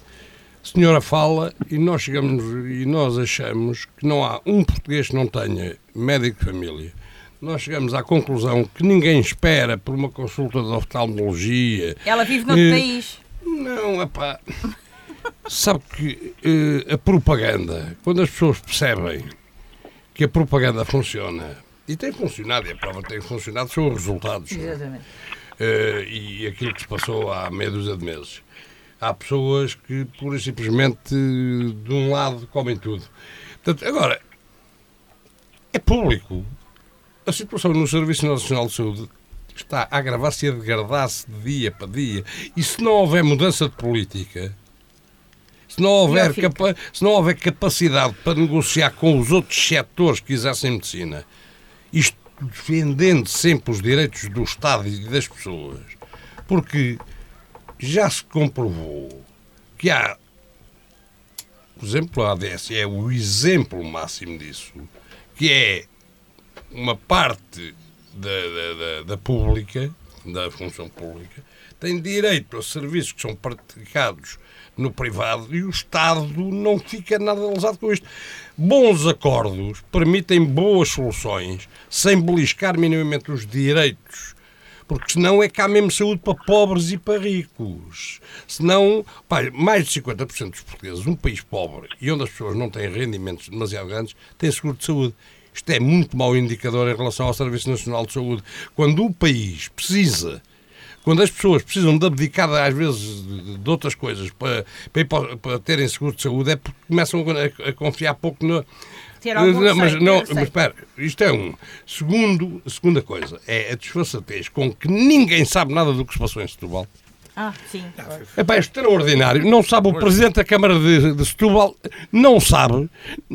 a senhora fala e nós chegamos e nós achamos que não há um português que não tenha médico de família. Nós chegamos à conclusão que ninguém espera por uma consulta de oftalmologia. Ela vive noutro eh, país. Não, epá. Sabe que eh, a propaganda, quando as pessoas percebem que a propaganda funciona. E tem funcionado, e a prova tem funcionado, são os resultados. Exatamente. Uh, e aquilo que se passou há meia dúzia de meses. Há pessoas que, pura e simplesmente, de um lado, comem tudo. Portanto, agora, é público. A situação no Serviço Nacional de Saúde está a agravar-se e a degradar-se de dia para dia. E se não houver mudança de política, se não houver, capa se não houver capacidade para negociar com os outros setores que exercem medicina, isto defendendo sempre os direitos do Estado e das pessoas, porque já se comprovou que há, por exemplo, a ADS é o exemplo máximo disso, que é uma parte da, da, da, da pública, da função pública, tem direito a serviços que são praticados no privado e o Estado não fica nada lesado com isto. Bons acordos permitem boas soluções sem beliscar minimamente os direitos. Porque senão é cá mesmo saúde para pobres e para ricos. Senão, pá, mais de 50% dos portugueses, um país pobre e onde as pessoas não têm rendimentos demasiado grandes, têm seguro de saúde. Isto é muito mau indicador em relação ao Serviço Nacional de Saúde. Quando o país precisa quando as pessoas precisam de abdicar, às vezes, de outras coisas para, para, para terem seguro de saúde, é porque começam a, a confiar pouco no. Não, mas, não, mas espera, isto é um. Segundo, segunda coisa é a desfaçatez com que ninguém sabe nada do que se passou em Setúbal. Ah, sim. É pá, é extraordinário. Não sabe o Presidente da Câmara de, de Setúbal, não sabe.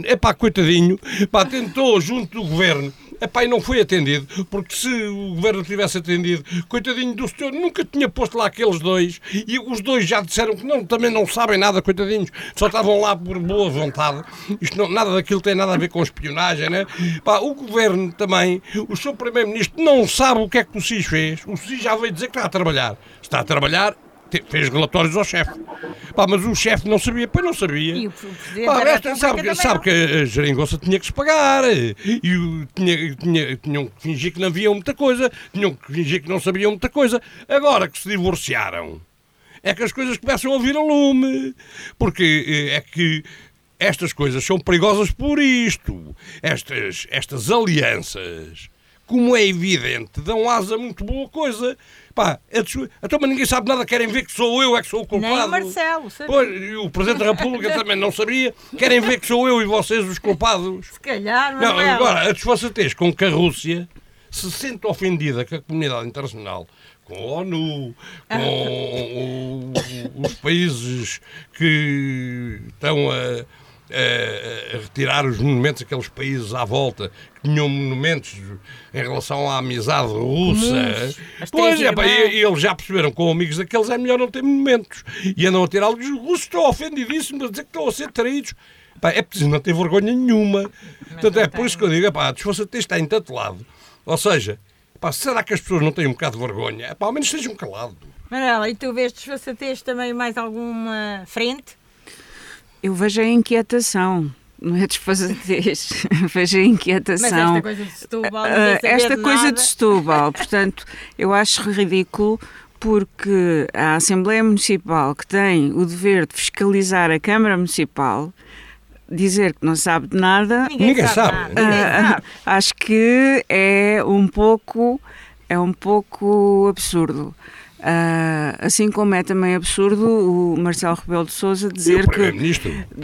É pá, coitadinho. Pá, tentou junto do Governo Epá, e não foi atendido, porque se o governo tivesse atendido, coitadinho do senhor, nunca tinha posto lá aqueles dois, e os dois já disseram que não, também não sabem nada, coitadinhos, só estavam lá por boa vontade. Isto não, nada daquilo tem nada a ver com espionagem, né? Pá, o governo também, o seu primeiro-ministro não sabe o que é que o SIS fez. O SIS já veio dizer que está a trabalhar. Está a trabalhar fez relatórios ao chefe. Pá, mas o chefe não sabia, pois não sabia. E o presidente Pá, esta, sabe, sabe que a geringonça tinha que se pagar e tinha, tinha, tinham que fingir que não havia muita coisa, tinham que fingir que não sabiam muita coisa. Agora que se divorciaram, é que as coisas começam a vir a lume. Porque eh, é que estas coisas são perigosas por isto. Estas, estas alianças, como é evidente, dão asa a muito boa coisa. Pá, é então, mas ninguém sabe nada, querem ver que sou eu, é que sou o culpado. Nem o Marcelo, sabia. Pois, o Presidente da República também não sabia. Querem ver que sou eu e vocês os culpados. Se calhar, não. Não, agora, a desfaçatez com que a Rússia se sente ofendida com a comunidade internacional, com a ONU, com os países que estão a a, retirar os monumentos daqueles países à volta que tinham monumentos em relação à amizade russa. Pois é, pá, e, eles já perceberam com amigos daqueles é melhor não ter monumentos. E andam a tirá-los. Os russos estão ofendidíssimos a dizer que estão a ser traídos. Pá, é preciso não ter vergonha nenhuma. Portanto, é por isso que eu digo, pá, a desfaçatez está em tanto lado. Ou seja, pá, será que as pessoas não têm um bocado de vergonha? Pá, ao menos estejam calados. Manela, e tu vês desfaçatez também mais alguma frente? Eu vejo a inquietação. não é desfazatez, veja a inquietação. Mas esta coisa de Setúbal, uh, esta de coisa nada. de Setúbal, portanto, eu acho ridículo porque a Assembleia Municipal, que tem o dever de fiscalizar a Câmara Municipal, dizer que não sabe de nada. Ninguém, Ninguém sabe. sabe. nada, ninguém uh, sabe. acho que é um pouco é um pouco absurdo. Uh, assim como é também absurdo o Marcelo Rebelo de Sousa dizer que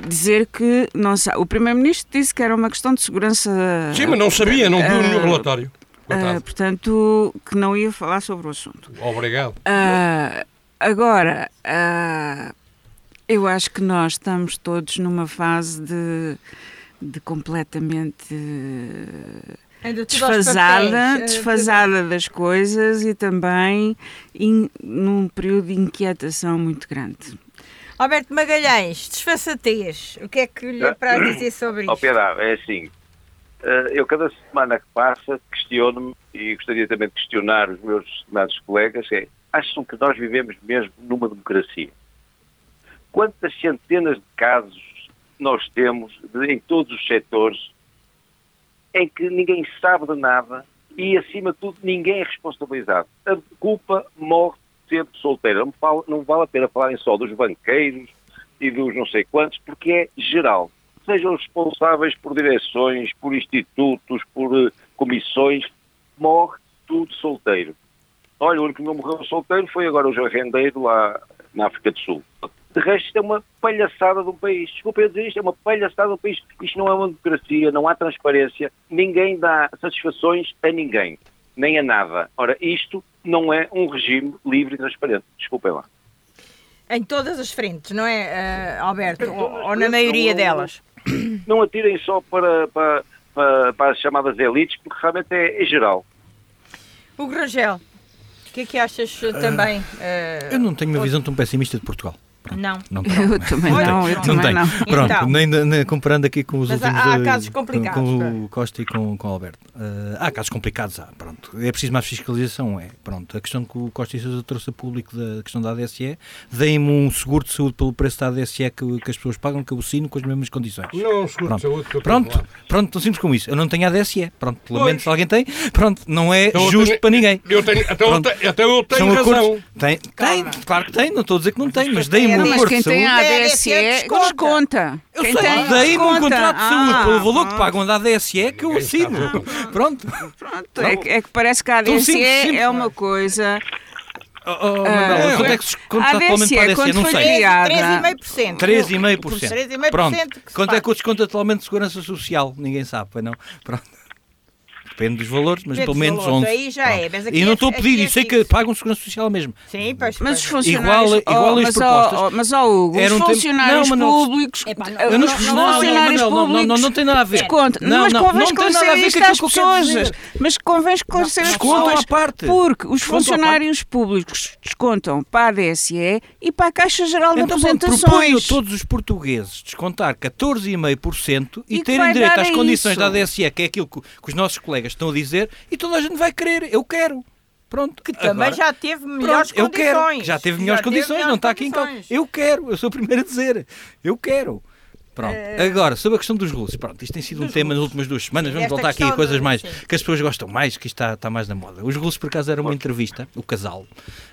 dizer que não o primeiro-ministro disse que era uma questão de segurança Sim, mas não sabia, não viu Ah, nenhum relatório. uh, portanto que não ia falar sobre o assunto. Obrigado. Ah, agora, ah, eu acho que nós estamos todos numa fase de, de completamente desfasada, eh, desfasada das coisas e também in- num período de inquietação muito grande. Alberto Magalhães, desfaçatez. O que é que lhe é para dizer sobre Ó isto? Piedade, é assim, eh, eu cada semana que passa questiono-me e gostaria também de questionar os meus estimados colegas, é, acham que nós vivemos mesmo numa democracia? Quantas centenas de casos nós temos em todos os setores em que ninguém sabe de nada e, acima de tudo, ninguém é responsabilizado. A culpa morre sempre solteira. Não, falo- não vale a pena falarem só dos banqueiros e dos não sei quantos, porque é geral. Sejam responsáveis por direções, por institutos, por eh, comissões, morre tudo solteiro. Olha, o único que não morreu solteiro foi agora o João Rendeiro lá na África do Sul. De resto, isto é uma palhaçada do país. Desculpa eu dizer isto, é uma palhaçada do país. Isto não é uma democracia, não há transparência, ninguém dá satisfações a ninguém, nem a nada. Ora, isto não é um regime livre e transparente. Desculpem lá. Em todas as frentes, não é, eh, Alberto? Ou, na maioria não- delas? Não atirem só para, para, para, para as chamadas elites, porque realmente é, é geral. Hugo Rangel, o que é que achas eh, também? eh, Eu não tenho uma visão tão pessimista de Portugal. Pronto, Não. Não tenho. Eu também Olha, não, eu não também tenho. não. Pronto, Então. nem, nem comparando aqui com os Mas há- últimos. há de- casos com- complicados, Com, pá. o Costa e com, com o Alberto. Ah, há casos complicados, há. Pronto. É preciso mais fiscalização, é. Pronto. A questão que o Costa e Sousa trouxe a público da questão da ADSE, deem-me um seguro de saúde pelo preço da ADSE que, que as pessoas pagam, que eu assino com as mesmas condições. Não, seguro Pronto. de saúde que eu tenho Pronto, lá. pronto, tão simples como isso. Eu não tenho ADSE. Pronto, lamento se alguém tem. Pronto, não é Então justo tenho- para ninguém. Eu tenho, até, eu Pronto. tenho, até eu tenho São razão. acordos. Tem, tem, claro que tem, não estou a dizer que não tem, mas deem-me Não, mas quem tem a ADSE desconta. desconta. Eu Quem sei, tem, dei-me um desconta. contrato de saúde Ah, pelo valor que pagam da ADSE que eu assino. Pronto. Pronto, é, que- é que parece que a ADSE simples, simples. é uma coisa. Oh, oh, Manuela, Ah, quanto é que se conta atualmente para a ADSE? Não sei. criada- 3,5%. 3,5%. 3,5% Pronto. Quanto é que o desconto atualmente de segurança social? Ninguém sabe, pois não? Pronto. Depende dos valores, mas Depende pelo menos valores, 11. aí já Pronto. é, mas aqui E não é- estou a pedir, é e sei que pagam segurança social mesmo. Sim, pois. Mas os funcionários. Igual- igual oh, as mas, propostas. oh, oh, mas, ó, Hugo, os tempo- funcionários Não, públicos. Epá, não, não, não, não, funcionários não, não, não, públicos. não, não tem nada a ver. Desconto. Não, mas não, convém não tem nada a esclarecer ver isto às quero pessoas. Mas convém esclarecer as Descontam pessoas. à parte. Porque os funcionários públicos descontam para a ADSE e para a Caixa Geral de Então, pronto, proponho todos os portugueses descontar 14,5% e, E terem direito às condições isso. da ADSE, que é aquilo que, que os nossos colegas estão a dizer, e toda a gente vai querer. Eu quero. Pronto. Que Também já teve melhores eu quero. condições. Já teve melhores teve condições, melhores não está aqui em causa. condições. Eu quero, eu sou o primeiro a dizer. Eu quero. Pronto. Eh, Agora, sobre a questão dos russos. Pronto, isto tem sido um tema nas últimas duas semanas. Vamos Esta voltar aqui a coisas mais sim. que as pessoas gostam mais, que isto está, está mais na moda. Os russos, por acaso, era uma entrevista, o casal.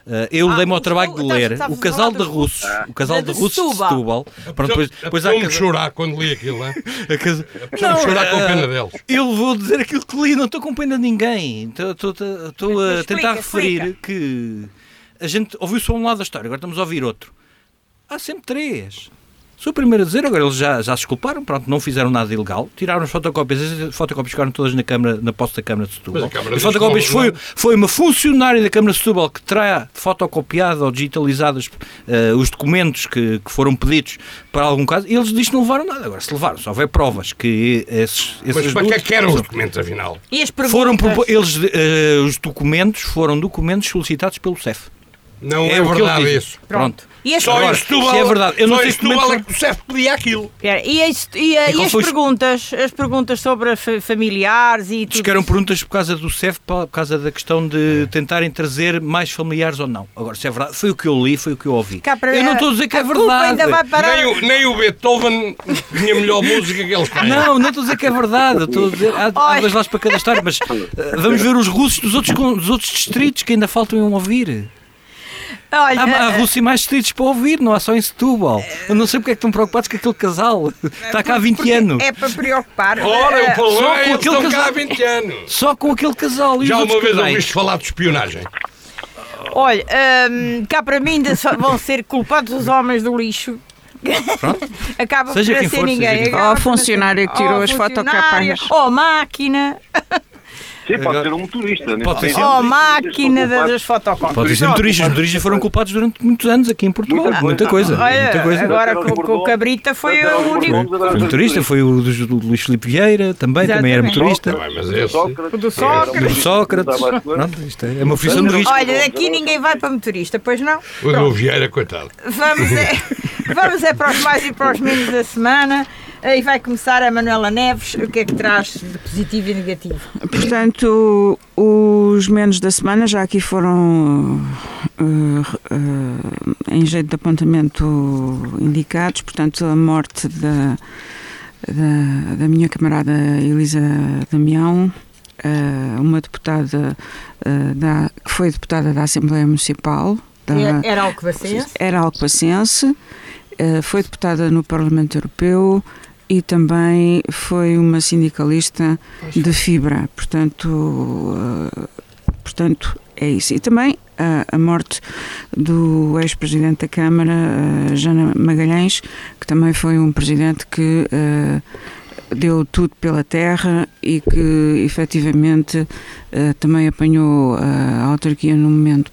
Uh, eu Ah, dei-me ao trabalho de estás- ler estás a o casal de dos russos. O casal De de russos de Setúbal. Pronto, depois, depois há chorar quando li aquilo, não é? a casa- Apeteceu-me chorar com eh, pena deles. Eu vou dizer aquilo que li, não estou com pena de ninguém. Estou- Estou estou a Explica, tentar referir explica. que a gente ouviu só um lado da história, agora estamos a ouvir outro. Há sempre três. Sou o primeiro a dizer, agora eles já, já se desculparam, pronto, não fizeram nada ilegal, tiraram as fotocópias, as fotocópias ficaram todas na, câmara, na posse da Câmara de Setúbal. Mas As fotocópias foi, foi uma funcionária da Câmara de Setúbal que terá fotocopiado ou digitalizados eh, os documentos que, que foram pedidos para algum caso, e eles dizem que não levaram nada. Agora, se levaram, se houver provas que esses, Mas esses para que é que eram os documentos, afinal? E as foram perguntas? propo- eles eh, os documentos foram documentos solicitados pelo CEF. Não é, é verdade isso. Pronto. E só agora, Setúbal, é verdade. Eu não sei se é que o CEF pedia aquilo. e, a, e, a, e, as foi... perguntas, as perguntas sobre familiares e tudo. que eram perguntas por causa do CEF, por causa da questão de tentarem trazer mais familiares ou não. Agora, se é verdade, foi o que eu li, foi o que eu ouvi. Para, eu não estou a dizer que é verdade. Ainda vai parar... nem, o, nem o Beethoven tinha melhor música que ele tem. Não, não estou a dizer que é verdade. Estou a dizer, há, há dois lados para cada história, mas uh, vamos ver os russos dos outros, dos outros distritos que ainda faltam ouvir. Olha, há, há Rússia mais distritos para ouvir, não há só em Setúbal. Eu não sei porque é que estão preocupados com aquele casal. Está cá há 20 anos. É para preocupar. Ora, o problema é que estão casal, cá há 20 anos. Só com aquele casal. Já uma vez ouviste falar de espionagem? Olha, hum, cá para mim ainda vão ser culpados os homens do lixo. Pronto. Acaba seja por ser for, ninguém. Ou a funcionária que tirou as fotocapas. Ou máquina. Sim, pode ser um motorista. Pode ser oh, máquina das fotocópias. Pode ser motoristas. Os motoristas foram culpados durante muitos anos aqui em Portugal. Muita coisa. Olha, muita coisa. Agora com, com o Cabrita foi o único. Foi motorista, foi o do, Luís Filipe Vieira também, também era motorista. Mas esse... O do Sócrates. Do Sócrates. Pronto, isto é uma profissão de risco. Olha, aqui ninguém vai para motorista, pois não? O do Vieira, coitado. Vamos é, vamos é para os mais e para os menos da semana. E vai começar a Manuela Neves. O que é que traz de positivo e negativo? Portanto, os menos da semana já aqui foram uh, uh, em jeito de apontamento indicados. Portanto, a morte da, da, da minha camarada Elisa Damião, uh, uma deputada da, que foi deputada da Assembleia Municipal. Da, era alcobacense? Era alcobacense. Foi deputada no Parlamento Europeu, e também foi uma sindicalista de fibra, portanto, uh, portanto é isso. E também a, a morte do ex-presidente da Câmara, uh, Jana Magalhães, que também foi um presidente que uh, deu tudo pela terra e que efetivamente também apanhou a autarquia num momento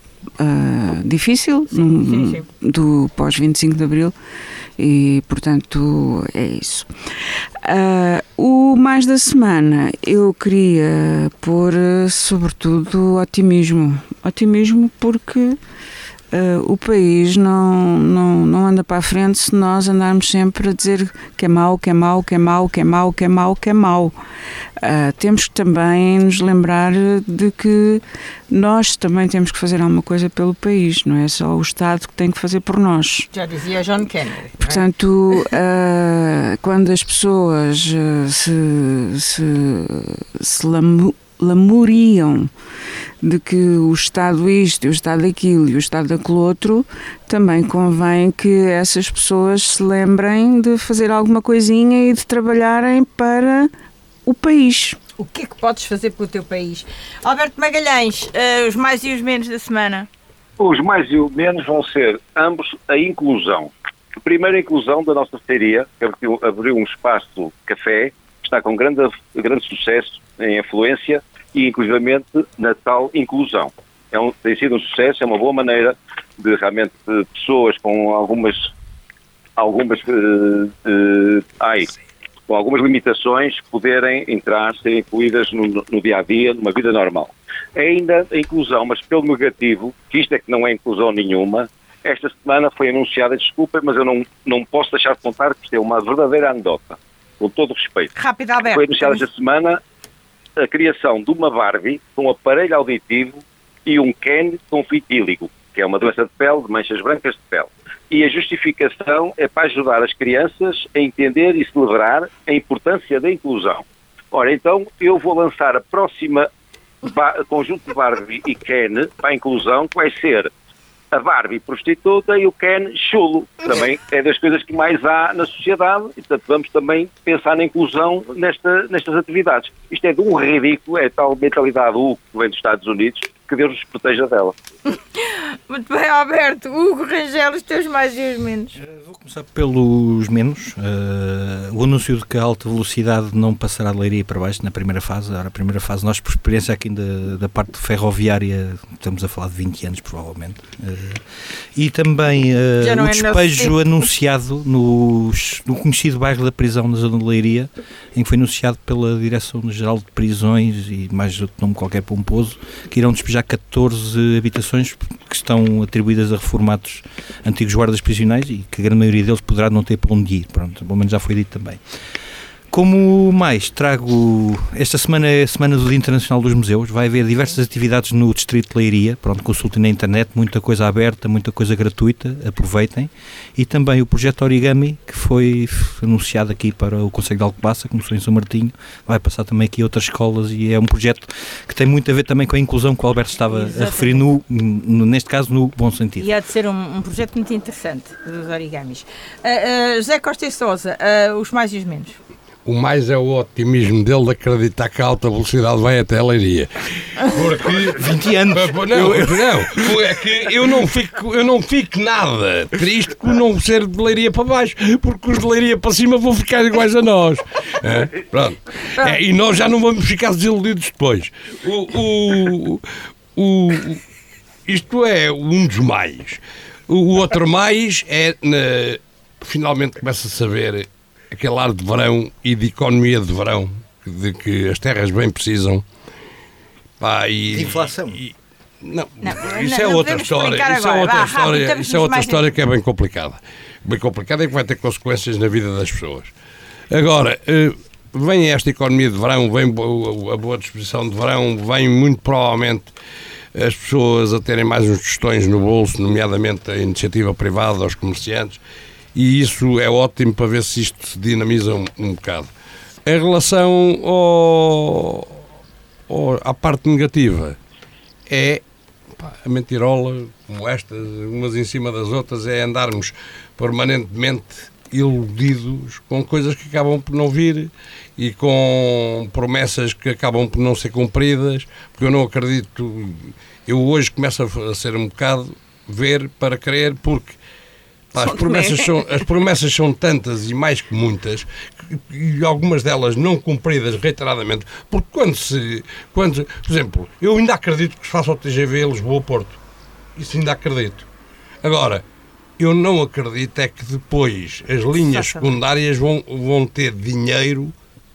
difícil, sim, sim, sim. do pós-25 de Abril e portanto é isso. Uh, o mais da semana eu queria pôr sobretudo otimismo. Otimismo porque Uh, o país não, não, não anda para a frente se nós andarmos sempre a dizer que é mau, que é mau, que é mau, que é mau, que é mau, que é mau. Uh, temos que também nos lembrar de que nós também temos que fazer alguma coisa pelo país, não é só o Estado que tem que fazer por nós. Já dizia John Kennedy. É? Portanto, uh, quando as pessoas se, se, se lamuriam de que o Estado isto, o Estado aquilo e o Estado aquele outro, também convém que essas pessoas se lembrem de fazer alguma coisinha e de trabalharem para o país. O que é que podes fazer pelo teu país? Alberto Magalhães, uh, os mais e os menos da semana? Os mais e os menos vão ser ambos a inclusão. A inclusão da nossa feiria, que abriu, abriu um espaço café, que está com grande, grande sucesso em afluência e, inclusivamente, na tal inclusão. É um, tem sido um sucesso, é uma boa maneira de realmente de pessoas com algumas algumas uh, uh, ai, com algumas limitações poderem entrar, serem incluídas no, no, dia a dia, numa vida normal. É ainda a inclusão, mas pelo negativo, que isto é que não é inclusão nenhuma, esta semana foi anunciada, desculpa, mas eu não, não posso deixar de contar que isto é uma verdadeira anedota, com todo o respeito. Rápido, Alberto. Foi anunciada esta semana a criação de uma Barbie com aparelho auditivo e um Ken com fitíligo, que é uma doença de pele, de manchas brancas de pele. E a justificação é para ajudar as crianças a entender e celebrar a importância da inclusão. Ora, então eu vou lançar a próxima conjunto de Barbie e Ken para a inclusão, que vai ser a Barbie prostituta e o Ken chulo. Também é das coisas que mais há na sociedade e, portanto, vamos também pensar na inclusão nesta, nestas atividades. Isto é de um ridículo, é tal mentalidade Hugo que vem dos Estados Unidos, que Deus nos proteja dela. Muito bem, Alberto. Hugo Rangel, os teus mais e os menos. Uh, vou começar pelos menos. Uh, o anúncio de que a alta velocidade não passará de Leiria para baixo na primeira fase. Ora, a primeira fase, nós, por experiência aqui da, da parte ferroviária, estamos a falar de 20 anos, provavelmente. Uh, e também o é despejo anunciado no, no conhecido bairro da prisão na zona de Leiria, em que foi anunciado pela Direção-Geral de Prisões e mais outro nome qualquer pomposo, que irão despejar 14 habitações que estão atribuídas a reformados antigos guardas prisionais e que a grande maioria deles poderá não ter para onde ir. Pronto, pelo menos já foi dito também. Como mais, trago. Esta semana é a Semana do Dia Internacional dos Museus. Vai haver diversas atividades no Distrito de Leiria. Pronto, consultem na internet, muita coisa aberta, muita coisa gratuita. Aproveitem. E também o projeto Origami, que foi anunciado aqui para o Conselho de Alcobaça, começou em São Martinho. Vai passar também aqui a outras escolas e é um projeto que tem muito a ver também com a inclusão que o Alberto estava Exatamente. a referir, no, no, neste caso, no bom sentido. E há de ser um, um projeto muito interessante dos origamis. Uh, uh, José Costa e Souza, uh, os mais e os menos o mais é o otimismo dele de acreditar que a alta velocidade vai até a Leiria. Porque 20 anos. Não, eu, não, é que eu não fico, eu não fico nada triste por não ser de Leiria para baixo, porque os de Leiria para cima vão ficar iguais a nós. É? Pronto. É, e nós já não vamos ficar desiludidos depois. O, o, o, isto é um dos mais. O outro mais é na, finalmente começa a saber aquele ar de verão e de economia de verão de que as terras bem precisam. Pá, e, de inflação. E, não, não, isso, não, é outra história, isso é outra história. isso é outra história que é bem complicada. Bem complicada e que vai ter consequências na vida das pessoas. Agora, eh, vem esta economia de verão, vem a boa disposição de verão, vem muito provavelmente as pessoas a terem mais uns tostões no bolso, nomeadamente a iniciativa privada, aos comerciantes, e isso é ótimo para ver se isto se dinamiza um, um bocado. Em relação ao, ao, à parte negativa, é pá, a mentirola, como estas, umas em cima das outras, é andarmos permanentemente iludidos com coisas que acabam por não vir e com promessas que acabam por não ser cumpridas, porque eu não acredito. Eu hoje começo a ser um bocado ver para crer, porque Pá, as, promessas são, as promessas são tantas e mais que muitas, e algumas delas não cumpridas reiteradamente, porque quando se. Quando, por exemplo, eu ainda acredito que se faça o TGV Lisboa-Porto. Isso ainda acredito. Agora, eu não acredito é que depois as linhas secundárias vão, vão ter dinheiro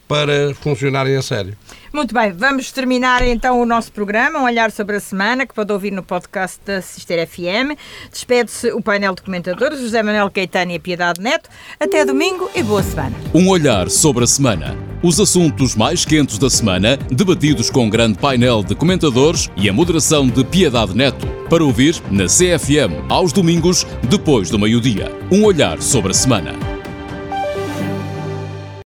para funcionarem a sério. Muito bem, vamos terminar então o nosso programa, um olhar sobre a semana, que pode ouvir no podcast da Sister FM. Despede-se o painel de comentadores, José Manuel Caetano e a Piedade Neto. Até domingo e boa semana. Um olhar sobre a semana. Os assuntos mais quentes da semana, debatidos com um grande painel de comentadores e a moderação de Piedade Neto. Para ouvir na CFM, aos domingos, depois do meio-dia. Um olhar sobre a semana.